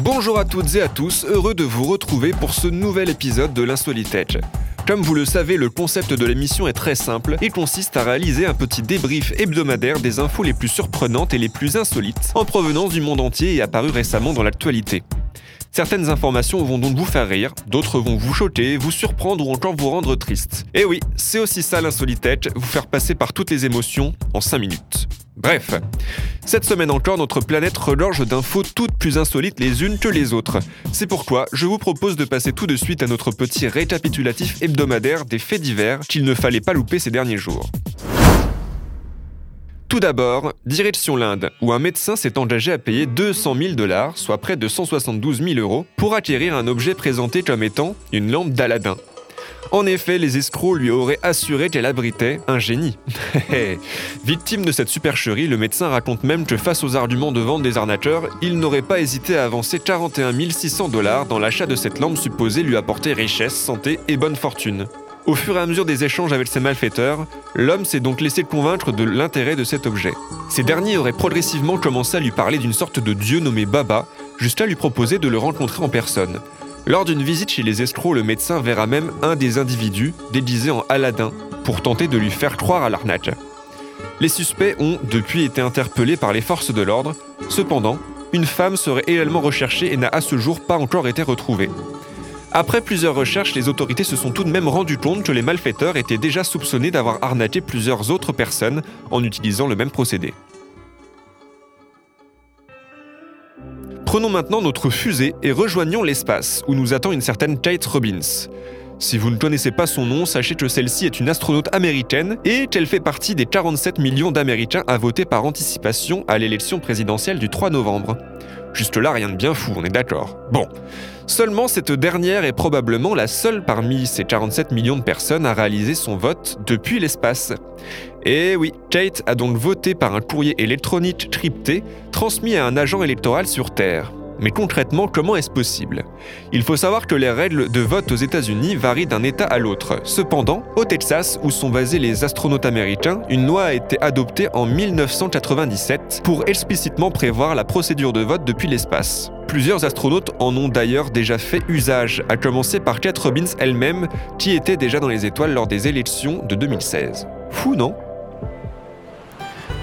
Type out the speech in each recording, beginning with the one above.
Bonjour à toutes et à tous, heureux de vous retrouver pour ce nouvel épisode de l'Insolite. Comme vous le savez, le concept de l'émission est très simple et consiste à réaliser un petit débrief hebdomadaire des infos les plus surprenantes et les plus insolites en provenance du monde entier et apparues récemment dans l'actualité. Certaines informations vont donc vous faire rire, d'autres vont vous choquer, vous surprendre ou encore vous rendre triste. Et oui, c'est aussi ça l'Insolite Edge, vous faire passer par toutes les émotions en 5 minutes. Bref, cette semaine encore, notre planète regorge d'infos toutes plus insolites les unes que les autres. C'est pourquoi je vous propose de passer tout de suite à notre petit récapitulatif hebdomadaire des faits divers qu'il ne fallait pas louper ces derniers jours. Tout d'abord, direction l'Inde, où un médecin s'est engagé à payer 200 000 dollars, soit près de 172 000 euros, pour acquérir un objet présenté comme étant une lampe d'Aladin. En effet, les escrocs lui auraient assuré qu'elle abritait un génie. Victime de cette supercherie, le médecin raconte même que face aux arguments de vente des arnaqueurs, il n'aurait pas hésité à avancer 41 600 dollars dans l'achat de cette lampe supposée lui apporter richesse, santé et bonne fortune. Au fur et à mesure des échanges avec ses malfaiteurs, l'homme s'est donc laissé convaincre de l'intérêt de cet objet. Ces derniers auraient progressivement commencé à lui parler d'une sorte de dieu nommé Baba, jusqu'à lui proposer de le rencontrer en personne. Lors d'une visite chez les escrocs, le médecin verra même un des individus déguisé en Aladdin pour tenter de lui faire croire à l'arnaque. Les suspects ont depuis été interpellés par les forces de l'ordre. Cependant, une femme serait également recherchée et n'a à ce jour pas encore été retrouvée. Après plusieurs recherches, les autorités se sont tout de même rendues compte que les malfaiteurs étaient déjà soupçonnés d'avoir arnaqué plusieurs autres personnes en utilisant le même procédé. Prenons maintenant notre fusée et rejoignons l'espace, où nous attend une certaine Kate Robbins. Si vous ne connaissez pas son nom, sachez que celle-ci est une astronaute américaine et qu'elle fait partie des 47 millions d'Américains à voter par anticipation à l'élection présidentielle du 3 novembre. Juste là, rien de bien fou, on est d'accord. Bon. Seulement, cette dernière est probablement la seule parmi ces 47 millions de personnes à réaliser son vote depuis l'espace. Et oui, Kate a donc voté par un courrier électronique crypté transmis à un agent électoral sur Terre. Mais concrètement, comment est-ce possible? Il faut savoir que les règles de vote aux États-Unis varient d'un État à l'autre. Cependant, au Texas, où sont basés les astronautes américains, une loi a été adoptée en 1997 pour explicitement prévoir la procédure de vote depuis l'espace. Plusieurs astronautes en ont d'ailleurs déjà fait usage, à commencer par Kate Robbins elle-même, qui était déjà dans les étoiles lors des élections de 2016. Fou, non?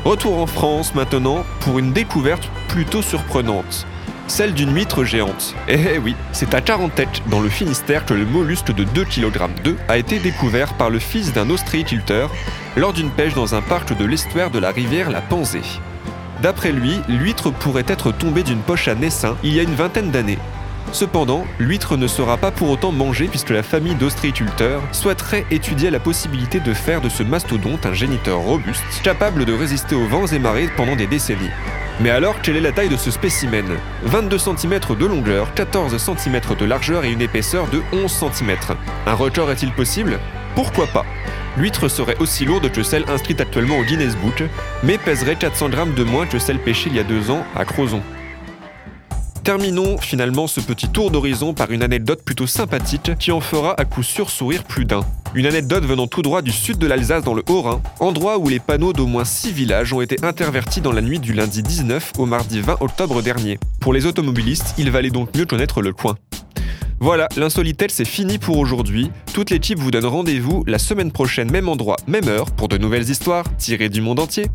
Retour en France maintenant pour une découverte plutôt surprenante celle d'une huître géante. Eh oui, c'est à Tarentec, dans le Finistère, que le mollusque de 2 kg 2 a été découvert par le fils d'un ostréiculteur lors d'une pêche dans un parc de l'estuaire de la rivière La Panzée. D'après lui, l'huître pourrait être tombée d'une poche à Nessin il y a une vingtaine d'années. Cependant, l'huître ne sera pas pour autant mangée puisque la famille d'ostréiculteurs souhaiterait étudier la possibilité de faire de ce mastodonte un géniteur robuste, capable de résister aux vents et marées pendant des décennies. Mais alors, quelle est la taille de ce spécimen? 22 cm de longueur, 14 cm de largeur et une épaisseur de 11 cm. Un record est-il possible? Pourquoi pas? L'huître serait aussi lourde que celle inscrite actuellement au Guinness Book, mais pèserait 400 grammes de moins que celle pêchée il y a deux ans à Crozon. Terminons finalement ce petit tour d'horizon par une anecdote plutôt sympathique qui en fera à coup sûr sourire plus d'un. Une anecdote venant tout droit du sud de l'Alsace dans le Haut-Rhin, endroit où les panneaux d'au moins 6 villages ont été intervertis dans la nuit du lundi 19 au mardi 20 octobre dernier. Pour les automobilistes, il valait donc mieux connaître le coin. Voilà, l'insolitel c'est fini pour aujourd'hui. Toute l'équipe vous donne rendez-vous la semaine prochaine, même endroit, même heure, pour de nouvelles histoires tirées du monde entier.